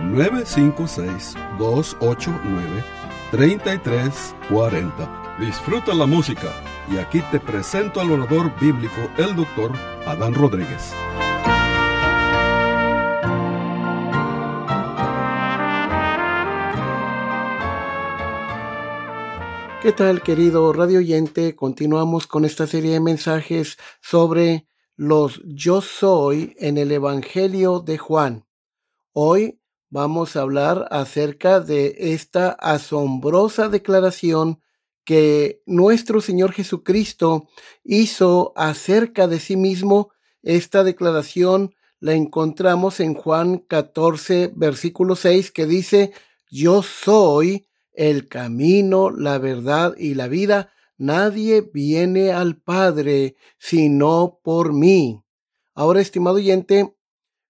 956-289-3340. Disfruta la música y aquí te presento al orador bíblico, el doctor Adán Rodríguez. ¿Qué tal, querido radio oyente? Continuamos con esta serie de mensajes sobre los yo soy en el Evangelio de Juan. Hoy vamos a hablar acerca de esta asombrosa declaración que nuestro Señor Jesucristo hizo acerca de sí mismo. Esta declaración la encontramos en Juan 14, versículo 6, que dice, yo soy el camino, la verdad y la vida. Nadie viene al Padre sino por mí. Ahora, estimado oyente,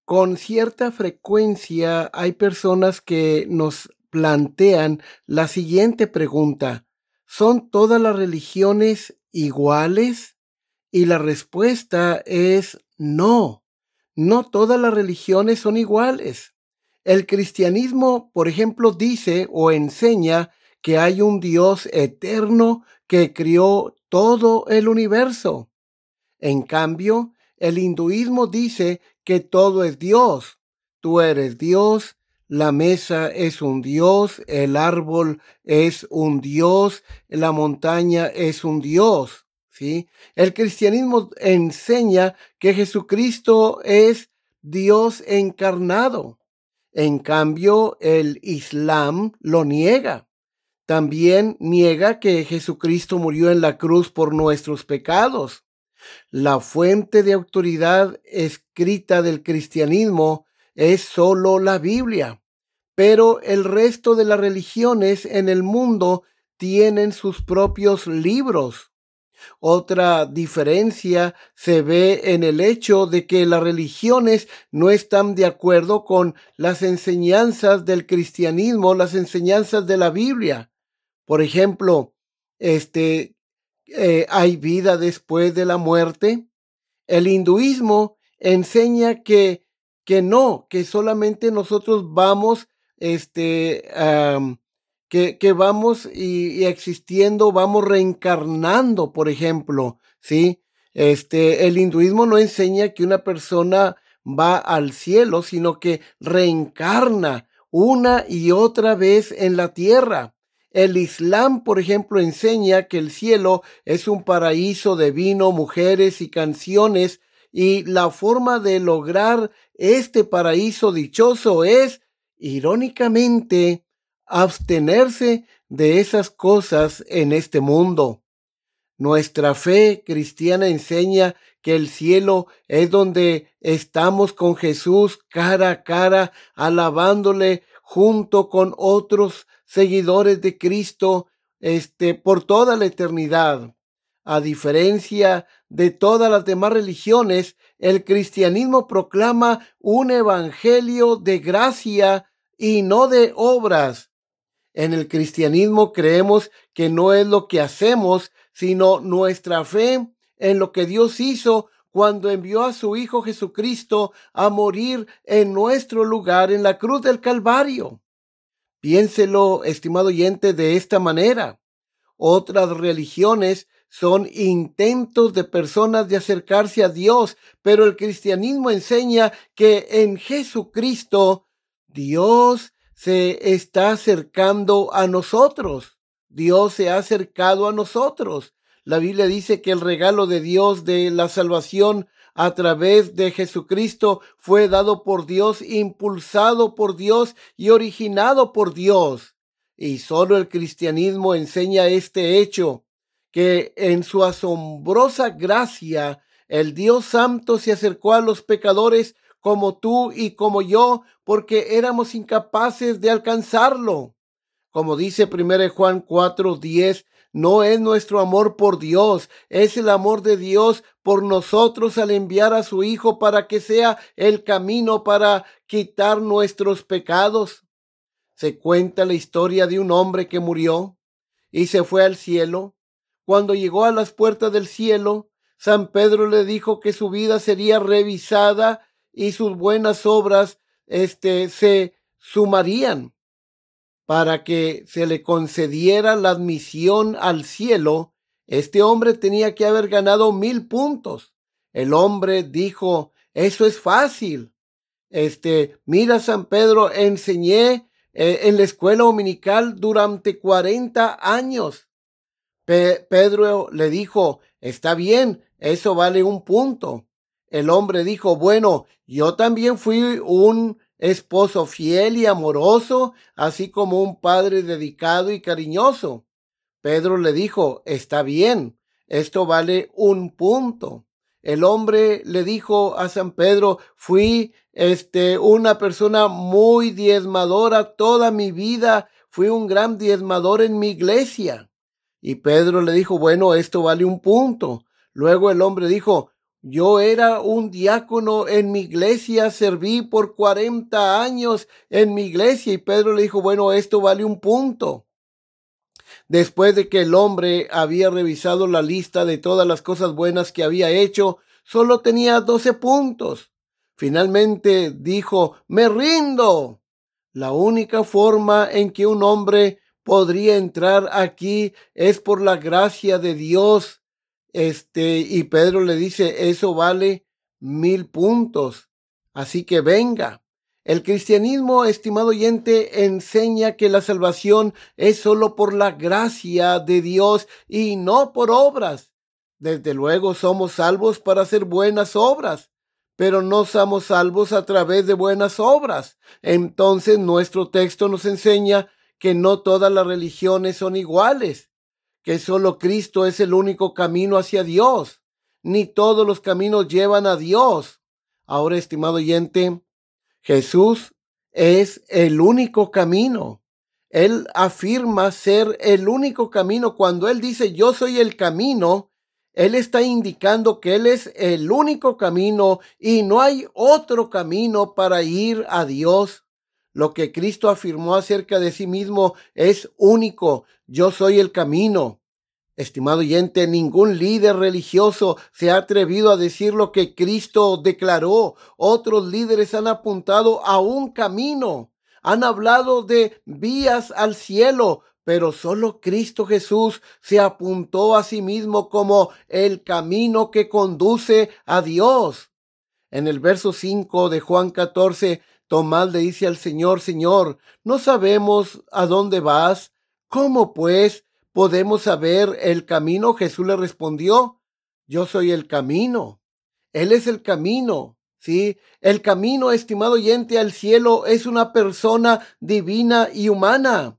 con cierta frecuencia hay personas que nos plantean la siguiente pregunta. ¿Son todas las religiones iguales? Y la respuesta es no. No todas las religiones son iguales. El cristianismo, por ejemplo, dice o enseña que hay un Dios eterno que crió todo el universo. En cambio, el hinduismo dice que todo es Dios. Tú eres Dios, la mesa es un Dios, el árbol es un Dios, la montaña es un Dios. ¿sí? El cristianismo enseña que Jesucristo es Dios encarnado. En cambio, el Islam lo niega. También niega que Jesucristo murió en la cruz por nuestros pecados. La fuente de autoridad escrita del cristianismo es solo la Biblia, pero el resto de las religiones en el mundo tienen sus propios libros. Otra diferencia se ve en el hecho de que las religiones no están de acuerdo con las enseñanzas del cristianismo, las enseñanzas de la Biblia. Por ejemplo, este, eh, hay vida después de la muerte. El hinduismo enseña que, que no, que solamente nosotros vamos, este, que, que, vamos y, existiendo, vamos reencarnando, por ejemplo, ¿sí? Este, el hinduismo no enseña que una persona va al cielo, sino que reencarna una y otra vez en la tierra. El Islam, por ejemplo, enseña que el cielo es un paraíso de vino, mujeres y canciones, y la forma de lograr este paraíso dichoso es, irónicamente, abstenerse de esas cosas en este mundo. Nuestra fe cristiana enseña que el cielo es donde estamos con Jesús cara a cara, alabándole junto con otros seguidores de Cristo este, por toda la eternidad. A diferencia de todas las demás religiones, el cristianismo proclama un evangelio de gracia y no de obras. En el cristianismo creemos que no es lo que hacemos, sino nuestra fe en lo que Dios hizo cuando envió a su Hijo Jesucristo a morir en nuestro lugar en la cruz del Calvario. Piénselo, estimado oyente, de esta manera. Otras religiones son intentos de personas de acercarse a Dios, pero el cristianismo enseña que en Jesucristo Dios se está acercando a nosotros. Dios se ha acercado a nosotros. La Biblia dice que el regalo de Dios de la salvación a través de Jesucristo fue dado por Dios, impulsado por Dios y originado por Dios. Y solo el cristianismo enseña este hecho, que en su asombrosa gracia el Dios Santo se acercó a los pecadores como tú y como yo, porque éramos incapaces de alcanzarlo. Como dice 1 Juan 4, 10, no es nuestro amor por Dios, es el amor de Dios por nosotros al enviar a su Hijo para que sea el camino para quitar nuestros pecados. Se cuenta la historia de un hombre que murió y se fue al cielo. Cuando llegó a las puertas del cielo, San Pedro le dijo que su vida sería revisada y sus buenas obras este, se sumarían para que se le concediera la admisión al cielo. Este hombre tenía que haber ganado mil puntos. El hombre dijo, eso es fácil. Este, mira, San Pedro, enseñé eh, en la escuela dominical durante 40 años. Pedro le dijo, está bien, eso vale un punto. El hombre dijo, bueno, yo también fui un esposo fiel y amoroso, así como un padre dedicado y cariñoso. Pedro le dijo, está bien, esto vale un punto. El hombre le dijo a San Pedro, fui este una persona muy diezmadora toda mi vida, fui un gran diezmador en mi iglesia. Y Pedro le dijo, bueno, esto vale un punto. Luego el hombre dijo, yo era un diácono en mi iglesia, serví por cuarenta años en mi iglesia y Pedro le dijo, bueno, esto vale un punto. Después de que el hombre había revisado la lista de todas las cosas buenas que había hecho, solo tenía doce puntos. Finalmente dijo, me rindo. La única forma en que un hombre podría entrar aquí es por la gracia de Dios este, y Pedro le dice, eso vale mil puntos. Así que venga. El cristianismo, estimado oyente, enseña que la salvación es solo por la gracia de Dios y no por obras. Desde luego somos salvos para hacer buenas obras, pero no somos salvos a través de buenas obras. Entonces nuestro texto nos enseña que no todas las religiones son iguales que solo Cristo es el único camino hacia Dios, ni todos los caminos llevan a Dios. Ahora, estimado oyente, Jesús es el único camino. Él afirma ser el único camino. Cuando Él dice yo soy el camino, Él está indicando que Él es el único camino y no hay otro camino para ir a Dios. Lo que Cristo afirmó acerca de sí mismo es único. Yo soy el camino. Estimado oyente, ningún líder religioso se ha atrevido a decir lo que Cristo declaró. Otros líderes han apuntado a un camino. Han hablado de vías al cielo, pero solo Cristo Jesús se apuntó a sí mismo como el camino que conduce a Dios. En el verso 5 de Juan 14, Tomás le dice al Señor, Señor, no sabemos a dónde vas. ¿Cómo pues podemos saber el camino? Jesús le respondió, yo soy el camino. Él es el camino. Sí, el camino, estimado oyente, al cielo es una persona divina y humana.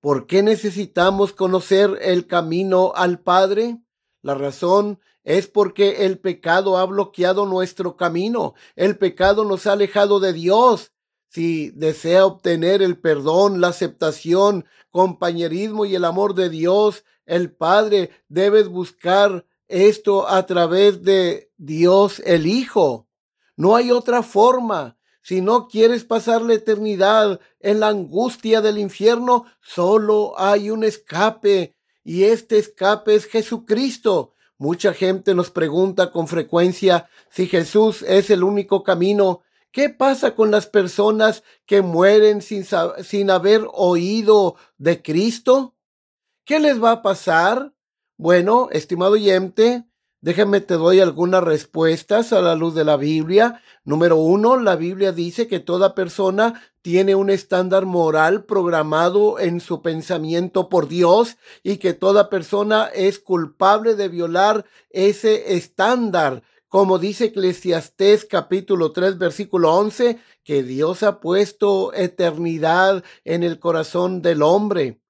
¿Por qué necesitamos conocer el camino al Padre? La razón es porque el pecado ha bloqueado nuestro camino. El pecado nos ha alejado de Dios. Si desea obtener el perdón, la aceptación, compañerismo y el amor de Dios, el Padre, debes buscar esto a través de Dios el Hijo. No hay otra forma. Si no quieres pasar la eternidad en la angustia del infierno, solo hay un escape y este escape es Jesucristo. Mucha gente nos pregunta con frecuencia si Jesús es el único camino. ¿Qué pasa con las personas que mueren sin, sin haber oído de Cristo? ¿Qué les va a pasar? Bueno, estimado oyente, Déjame te doy algunas respuestas a la luz de la Biblia. Número uno, la Biblia dice que toda persona tiene un estándar moral programado en su pensamiento por Dios y que toda persona es culpable de violar ese estándar. Como dice Eclesiastés capítulo 3 versículo 11, que Dios ha puesto eternidad en el corazón del hombre.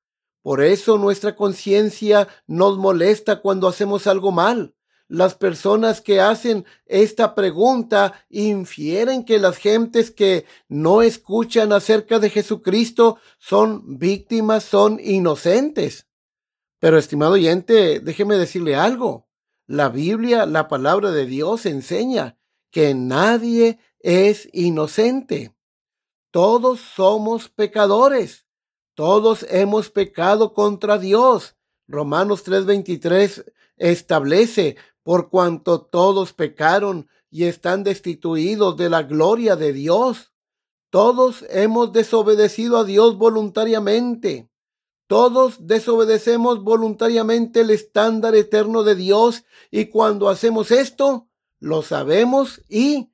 Por eso nuestra conciencia nos molesta cuando hacemos algo mal. Las personas que hacen esta pregunta infieren que las gentes que no escuchan acerca de Jesucristo son víctimas, son inocentes. Pero, estimado oyente, déjeme decirle algo. La Biblia, la palabra de Dios, enseña que nadie es inocente. Todos somos pecadores. Todos hemos pecado contra Dios. Romanos 3:23 establece, por cuanto todos pecaron y están destituidos de la gloria de Dios. Todos hemos desobedecido a Dios voluntariamente. Todos desobedecemos voluntariamente el estándar eterno de Dios y cuando hacemos esto, lo sabemos y,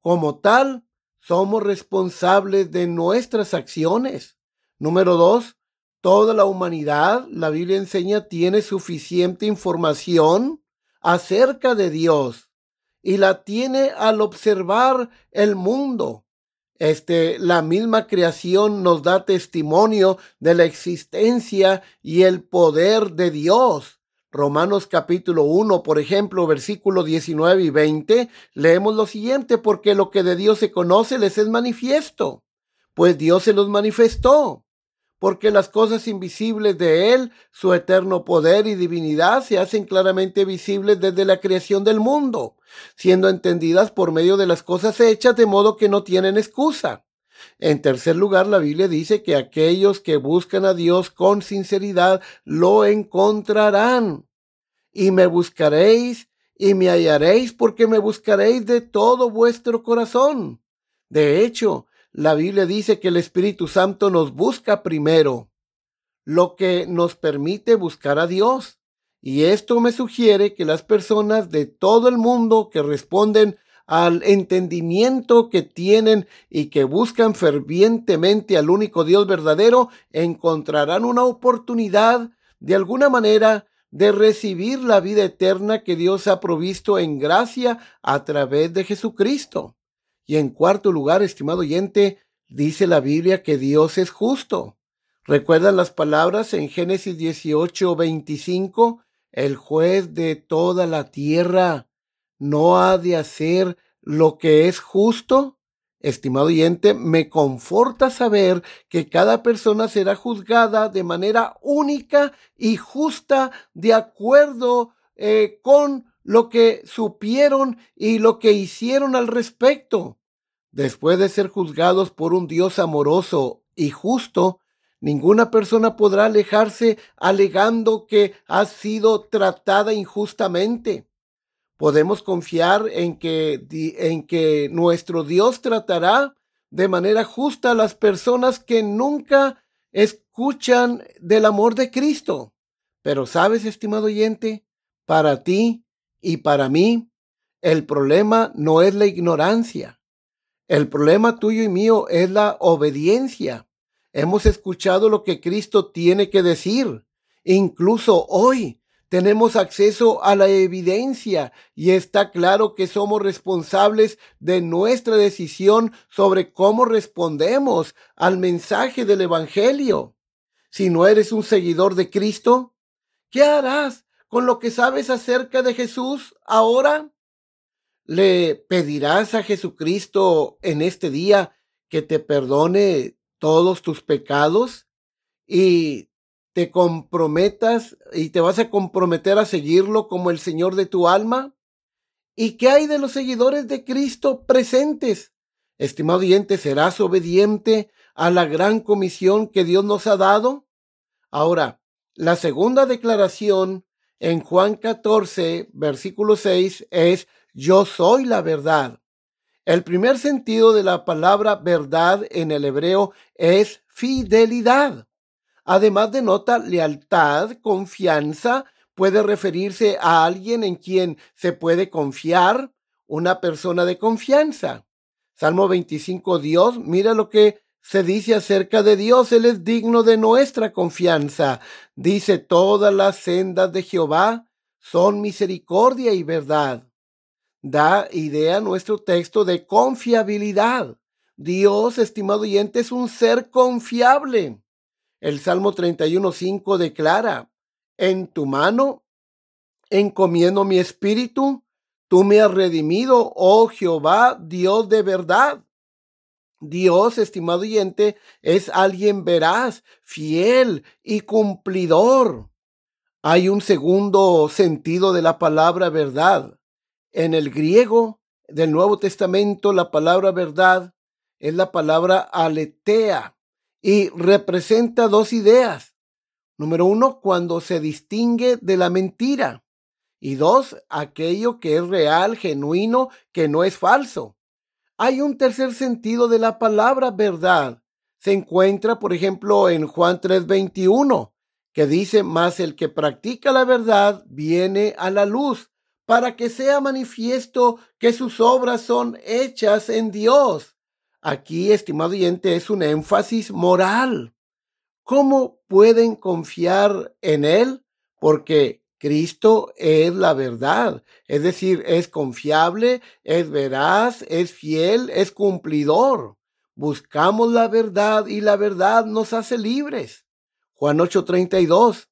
como tal, somos responsables de nuestras acciones. Número dos, toda la humanidad, la Biblia enseña, tiene suficiente información acerca de Dios y la tiene al observar el mundo. Este, la misma creación nos da testimonio de la existencia y el poder de Dios. Romanos capítulo 1, por ejemplo, versículo 19 y 20, leemos lo siguiente, porque lo que de Dios se conoce les es manifiesto, pues Dios se los manifestó porque las cosas invisibles de Él, su eterno poder y divinidad, se hacen claramente visibles desde la creación del mundo, siendo entendidas por medio de las cosas hechas, de modo que no tienen excusa. En tercer lugar, la Biblia dice que aquellos que buscan a Dios con sinceridad lo encontrarán. Y me buscaréis y me hallaréis porque me buscaréis de todo vuestro corazón. De hecho, la Biblia dice que el Espíritu Santo nos busca primero, lo que nos permite buscar a Dios. Y esto me sugiere que las personas de todo el mundo que responden al entendimiento que tienen y que buscan fervientemente al único Dios verdadero, encontrarán una oportunidad de alguna manera de recibir la vida eterna que Dios ha provisto en gracia a través de Jesucristo. Y en cuarto lugar, estimado oyente, dice la Biblia que Dios es justo. ¿Recuerdan las palabras en Génesis 18, 25? El juez de toda la tierra no ha de hacer lo que es justo. Estimado oyente, me conforta saber que cada persona será juzgada de manera única y justa de acuerdo eh, con lo que supieron y lo que hicieron al respecto. Después de ser juzgados por un Dios amoroso y justo, ninguna persona podrá alejarse alegando que ha sido tratada injustamente. Podemos confiar en que, en que nuestro Dios tratará de manera justa a las personas que nunca escuchan del amor de Cristo. Pero sabes, estimado oyente, para ti y para mí, el problema no es la ignorancia. El problema tuyo y mío es la obediencia. Hemos escuchado lo que Cristo tiene que decir. Incluso hoy tenemos acceso a la evidencia y está claro que somos responsables de nuestra decisión sobre cómo respondemos al mensaje del Evangelio. Si no eres un seguidor de Cristo, ¿qué harás con lo que sabes acerca de Jesús ahora? ¿Le pedirás a Jesucristo en este día que te perdone todos tus pecados y te comprometas y te vas a comprometer a seguirlo como el Señor de tu alma? ¿Y qué hay de los seguidores de Cristo presentes? Estimado oyente, ¿serás obediente a la gran comisión que Dios nos ha dado? Ahora, la segunda declaración en Juan 14, versículo 6 es yo soy la verdad. El primer sentido de la palabra verdad en el hebreo es fidelidad. Además denota lealtad, confianza, puede referirse a alguien en quien se puede confiar, una persona de confianza. Salmo 25, Dios, mira lo que se dice acerca de Dios, Él es digno de nuestra confianza. Dice, todas las sendas de Jehová son misericordia y verdad. Da idea nuestro texto de confiabilidad. Dios, estimado oyente, es un ser confiable. El Salmo 31.5 declara, en tu mano encomiendo mi espíritu. Tú me has redimido, oh Jehová, Dios de verdad. Dios, estimado oyente, es alguien veraz, fiel y cumplidor. Hay un segundo sentido de la palabra verdad. En el griego del Nuevo Testamento, la palabra verdad es la palabra aletea y representa dos ideas. Número uno, cuando se distingue de la mentira. Y dos, aquello que es real, genuino, que no es falso. Hay un tercer sentido de la palabra verdad. Se encuentra, por ejemplo, en Juan 3:21, que dice, más el que practica la verdad viene a la luz, para que sea manifiesto que sus obras son hechas en Dios. Aquí, estimado oyente, es un énfasis moral. ¿Cómo pueden confiar en Él? Porque Cristo es la verdad, es decir, es confiable, es veraz, es fiel, es cumplidor. Buscamos la verdad y la verdad nos hace libres. Juan 8:32.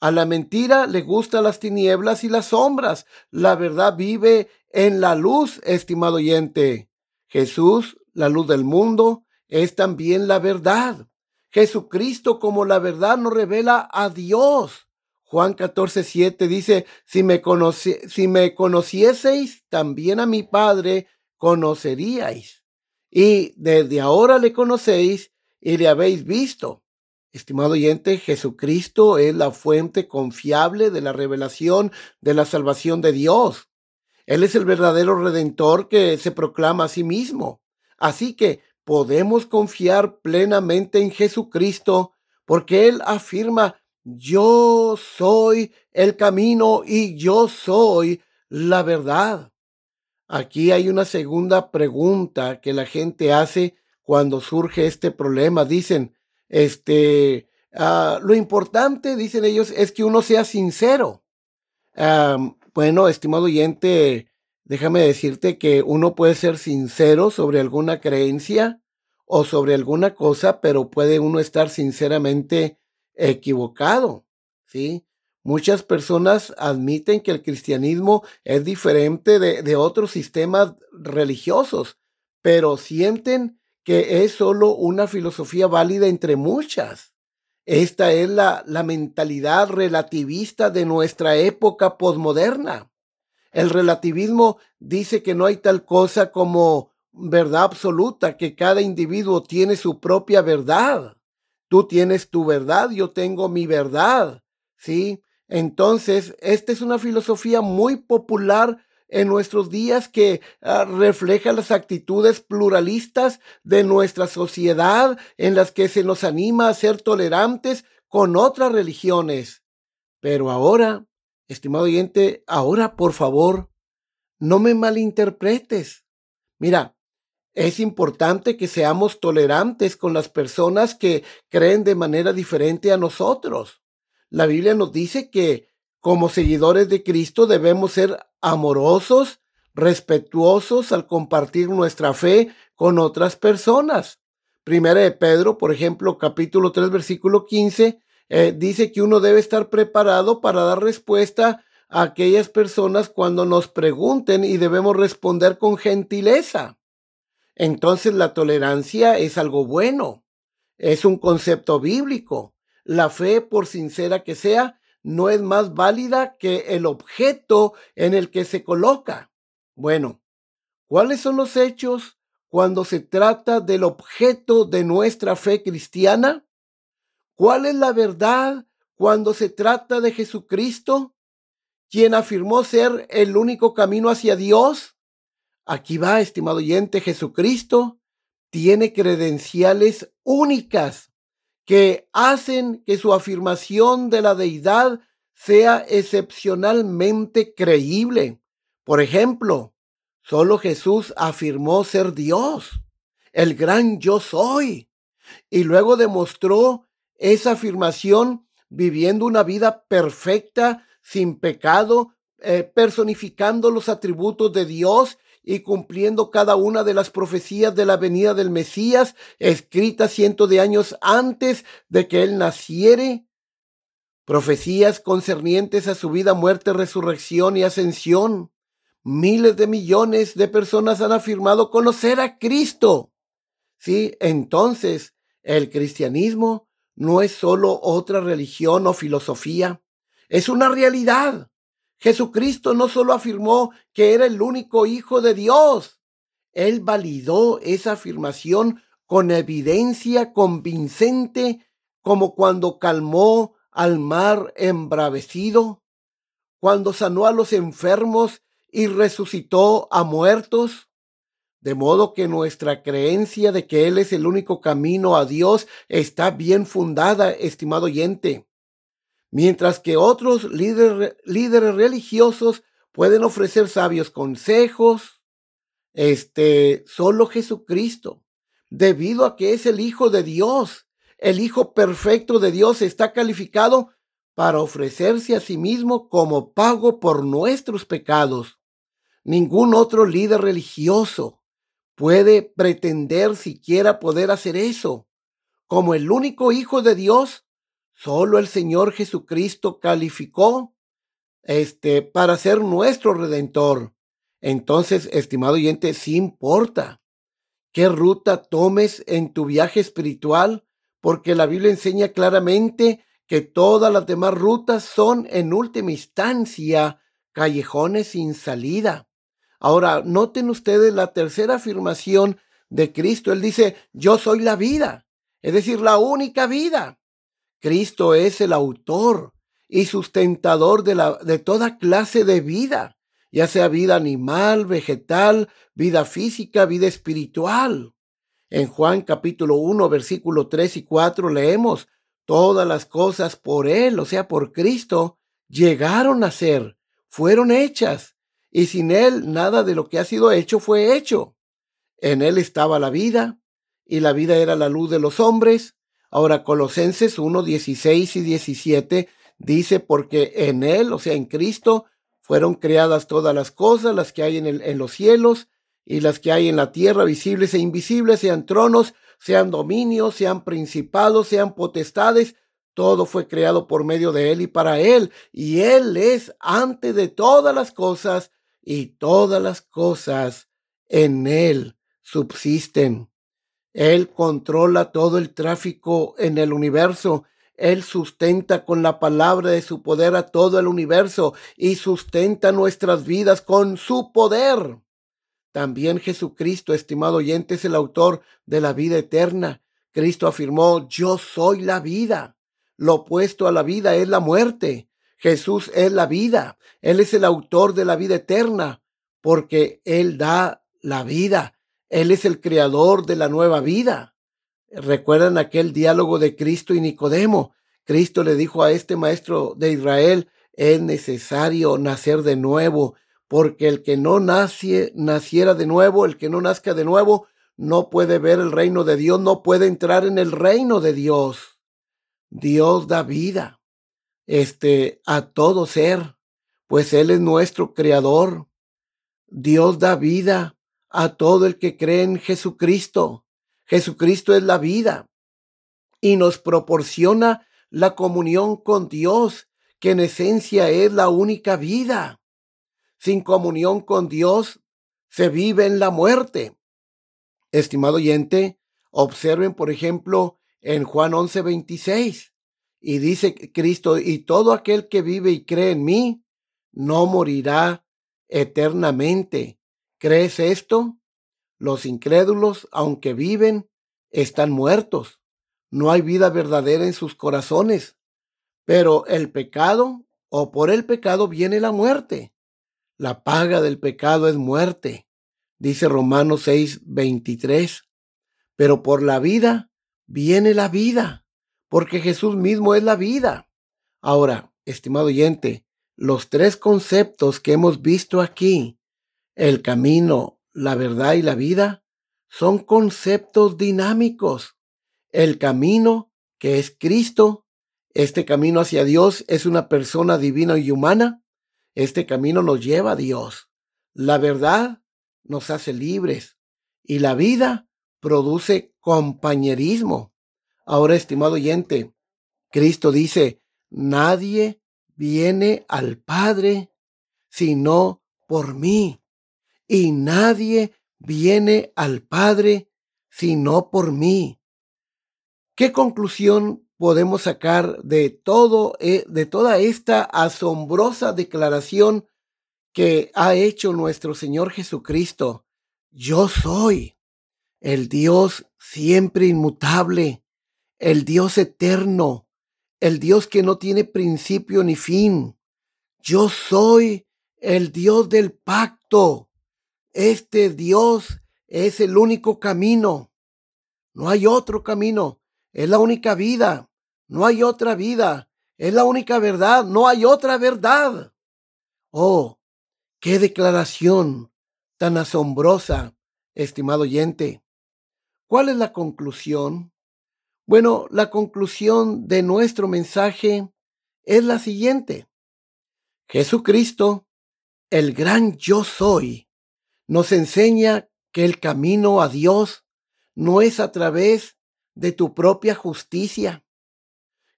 A la mentira le gustan las tinieblas y las sombras. La verdad vive en la luz, estimado oyente. Jesús, la luz del mundo, es también la verdad. Jesucristo como la verdad nos revela a Dios. Juan 14, 7 dice, si me, si me conocieseis, también a mi Padre conoceríais. Y desde ahora le conocéis y le habéis visto. Estimado oyente, Jesucristo es la fuente confiable de la revelación de la salvación de Dios. Él es el verdadero redentor que se proclama a sí mismo. Así que podemos confiar plenamente en Jesucristo porque Él afirma yo soy el camino y yo soy la verdad. Aquí hay una segunda pregunta que la gente hace cuando surge este problema. Dicen, este, ah, lo importante, dicen ellos, es que uno sea sincero. bueno, estimado oyente, déjame decirte que uno puede ser sincero sobre alguna creencia o sobre alguna cosa, pero puede uno estar sinceramente equivocado, ¿sí? Muchas personas admiten que el cristianismo es diferente de, de otros sistemas religiosos, pero sienten que es solo una filosofía válida entre muchas. Esta es la, la mentalidad relativista de nuestra época posmoderna. El relativismo dice que no hay tal cosa como verdad absoluta, que cada individuo tiene su propia verdad. Tú tienes tu verdad, yo tengo mi verdad. ¿Sí? Entonces, esta es una filosofía muy popular en nuestros días que ah, refleja las actitudes pluralistas de nuestra sociedad en las que se nos anima a ser tolerantes con otras religiones. Pero ahora, estimado oyente, ahora por favor, no me malinterpretes. Mira, es importante que seamos tolerantes con las personas que creen de manera diferente a nosotros. La Biblia nos dice que como seguidores de Cristo debemos ser amorosos, respetuosos al compartir nuestra fe con otras personas. Primera de Pedro, por ejemplo, capítulo 3, versículo 15, eh, dice que uno debe estar preparado para dar respuesta a aquellas personas cuando nos pregunten y debemos responder con gentileza entonces la tolerancia es algo bueno, es un concepto bíblico. La fe, por sincera que sea, no es más válida que el objeto en el que se coloca. Bueno, ¿cuáles son los hechos cuando se trata del objeto de nuestra fe cristiana? ¿Cuál es la verdad cuando se trata de Jesucristo, quien afirmó ser el único camino hacia Dios? Aquí va, estimado oyente, Jesucristo tiene credenciales únicas que hacen que su afirmación de la deidad sea excepcionalmente creíble. Por ejemplo, solo Jesús afirmó ser Dios, el gran yo soy, y luego demostró esa afirmación viviendo una vida perfecta, sin pecado, eh, personificando los atributos de Dios y cumpliendo cada una de las profecías de la venida del Mesías, escritas cientos de años antes de que él naciere. profecías concernientes a su vida, muerte, resurrección y ascensión. Miles de millones de personas han afirmado conocer a Cristo. Sí, entonces el cristianismo no es solo otra religión o filosofía, es una realidad. Jesucristo no solo afirmó que era el único Hijo de Dios, Él validó esa afirmación con evidencia convincente, como cuando calmó al mar embravecido, cuando sanó a los enfermos y resucitó a muertos. De modo que nuestra creencia de que Él es el único camino a Dios está bien fundada, estimado oyente. Mientras que otros líderes, religiosos pueden ofrecer sabios consejos, este, solo Jesucristo, debido a que es el Hijo de Dios, el Hijo perfecto de Dios está calificado para ofrecerse a sí mismo como pago por nuestros pecados. Ningún otro líder religioso puede pretender siquiera poder hacer eso. Como el único Hijo de Dios, solo el Señor Jesucristo calificó este para ser nuestro redentor. Entonces, estimado oyente, sí importa qué ruta tomes en tu viaje espiritual, porque la Biblia enseña claramente que todas las demás rutas son en última instancia callejones sin salida. Ahora, noten ustedes la tercera afirmación de Cristo. Él dice, yo soy la vida, es decir, la única vida. Cristo es el autor y sustentador de, la, de toda clase de vida, ya sea vida animal, vegetal, vida física, vida espiritual. En Juan capítulo 1, versículo 3 y 4 leemos, todas las cosas por Él, o sea, por Cristo, llegaron a ser, fueron hechas y sin él nada de lo que ha sido hecho fue hecho. En él estaba la vida, y la vida era la luz de los hombres. Ahora Colosenses 1, 16 y 17 dice, porque en él, o sea, en Cristo, fueron creadas todas las cosas, las que hay en, los cielos y las que hay en la tierra, visibles e invisibles, sean tronos, sean dominios, sean principados, sean potestades, todo fue creado por medio de Él y para Él, y Él es antes de todas las cosas, y todas las cosas en Él subsisten. Él controla todo el tráfico en el universo. Él sustenta con la palabra de su poder a todo el universo y sustenta nuestras vidas con su poder. También Jesucristo, estimado oyente, es el autor de la vida eterna. Cristo afirmó, yo soy la vida. Lo opuesto a la vida es la muerte. Jesús es la vida. Él es el autor de la vida eterna, porque Él da la vida. Él es el creador de la nueva vida. ¿Recuerdan aquel diálogo de Cristo y Nicodemo? Cristo le dijo a este maestro de Israel, es necesario nacer de nuevo, porque el que no nacie, naciera de nuevo, el que no nazca de nuevo, no puede ver el reino de Dios, no puede entrar en el reino de Dios. Dios da vida este, a todo ser, pues Él es nuestro creador. Dios da vida a todo el que cree en Jesucristo. Jesucristo es la vida y nos proporciona la comunión con Dios, que en esencia es la única vida. Sin comunión con Dios se vive en la muerte. Estimado oyente, observen, por ejemplo, en Juan 11:26. Y dice Cristo, y todo aquel que vive y cree en mí, no morirá eternamente. ¿Crees esto? Los incrédulos, aunque viven, están muertos. No hay vida verdadera en sus corazones. Pero el pecado, o por el pecado viene la muerte. La paga del pecado es muerte, dice Romanos 6, 23. Pero por la vida viene la vida porque Jesús mismo es la vida. Ahora, estimado oyente, los tres conceptos que hemos visto aquí, el camino, la verdad y la vida, son conceptos dinámicos. El camino, que es Cristo, este camino hacia Dios es una persona divina y humana. Este camino nos lleva a Dios. La verdad nos hace libres y la vida produce compañerismo. Ahora, estimado oyente, Cristo dice, nadie viene al Padre sino por mí. Y nadie viene al Padre sino por mí. ¿Qué conclusión podemos sacar de todo eh, de toda esta asombrosa declaración que ha hecho nuestro Señor Jesucristo? Yo soy el Dios siempre inmutable, el Dios eterno, el Dios que no tiene principio ni fin. Yo soy el Dios del pacto. Este Dios es el único camino. No hay otro camino. Es la única vida. No hay otra vida. Es la única verdad. No hay otra verdad. Oh, qué declaración tan asombrosa, estimado oyente. ¿Cuál es la conclusión? Bueno, la conclusión de nuestro mensaje es la siguiente. Jesucristo, el gran yo soy, nos enseña que el camino a Dios no es a través de tu propia justicia.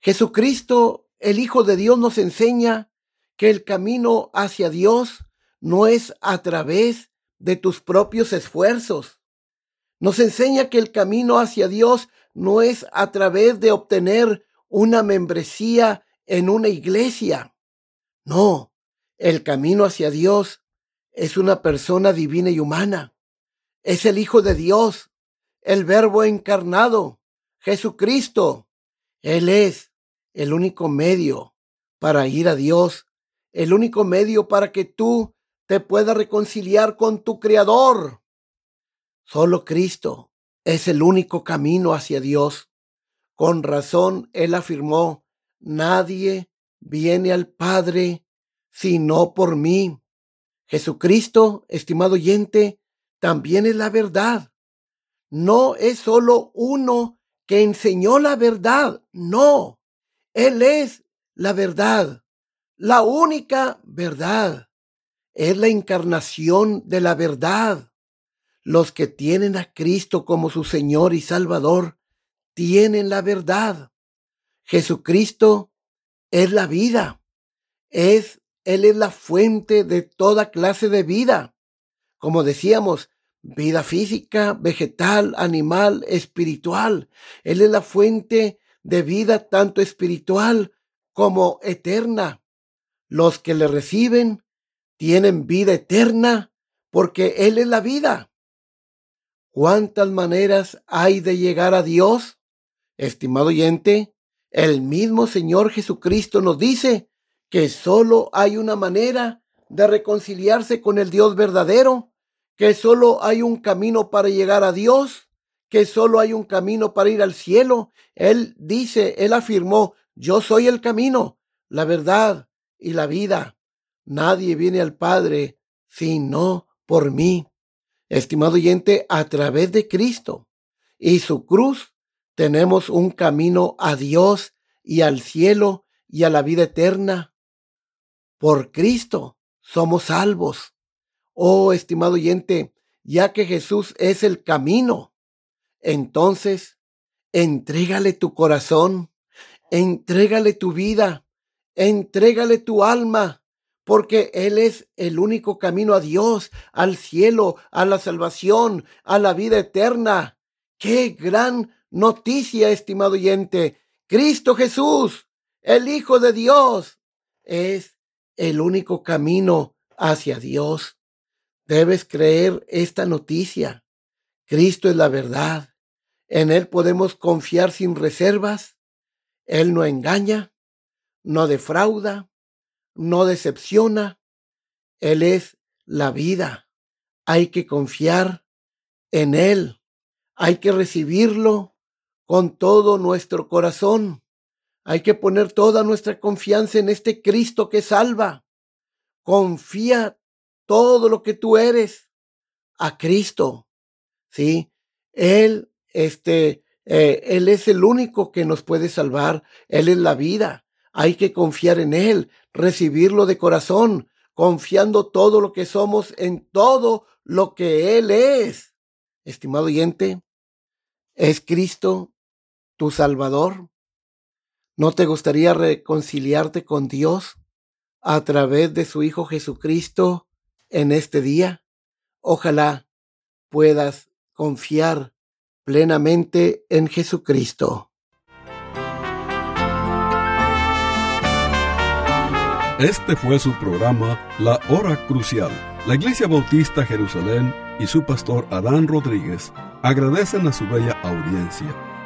Jesucristo, el Hijo de Dios, nos enseña que el camino hacia Dios no es a través de tus propios esfuerzos. Nos enseña que el camino hacia Dios no es a través de obtener una membresía en una iglesia. No, el camino hacia Dios es una persona divina y humana. Es el Hijo de Dios, el Verbo encarnado, Jesucristo. Él es el único medio para ir a Dios, el único medio para que tú te puedas reconciliar con tu Creador. Solo Cristo es el único camino hacia Dios. Con razón Él afirmó, nadie viene al Padre sino por mí. Jesucristo, estimado oyente, también es la verdad. No es solo uno que enseñó la verdad, no, Él es la verdad, la única verdad. Es la encarnación de la verdad. Los que tienen a Cristo como su Señor y Salvador tienen la verdad. Jesucristo es la vida. Es, Él es la fuente de toda clase de vida. Como decíamos, vida física, vegetal, animal, espiritual. Él es la fuente de vida tanto espiritual como eterna. Los que le reciben tienen vida eterna porque Él es la vida. ¿Cuántas maneras hay de llegar a Dios? Estimado oyente, el mismo Señor Jesucristo nos dice que solo hay una manera de reconciliarse con el Dios verdadero, que solo hay un camino para llegar a Dios, que solo hay un camino para ir al cielo. Él dice, él afirmó, yo soy el camino, la verdad y la vida. Nadie viene al Padre sino por mí. Estimado oyente, a través de Cristo y su cruz tenemos un camino a Dios y al cielo y a la vida eterna. Por Cristo somos salvos. Oh, estimado oyente, ya que Jesús es el camino, entonces entrégale tu corazón, entrégale tu vida, entrégale tu alma, porque Él es el único camino a Dios, al cielo, a la salvación, a la vida eterna. ¡Qué gran noticia, estimado oyente! Cristo Jesús, el Hijo de Dios, es el único camino hacia Dios. Debes creer esta noticia. Cristo es la verdad. En Él podemos confiar sin reservas. Él no engaña, no defrauda, no decepciona. Él es la vida. Hay que confiar en Él. Hay que recibirlo con todo nuestro corazón. Hay que poner toda nuestra confianza en este Cristo que salva. Confía todo lo que tú eres a Cristo. Sí, Él, este, eh, Él es el único que nos puede salvar. Él es la vida. Hay que confiar en Él, recibirlo de corazón, confiando todo lo que somos en todo lo que Él es. Estimado oyente, ¿es Cristo tu Salvador? ¿No te gustaría reconciliarte con Dios a través de su Hijo Jesucristo en este día? Ojalá puedas confiar plenamente en Jesucristo. Este fue su programa La Hora Crucial. La Iglesia Bautista Jerusalén y su pastor Adán Rodríguez agradecen a su bella audiencia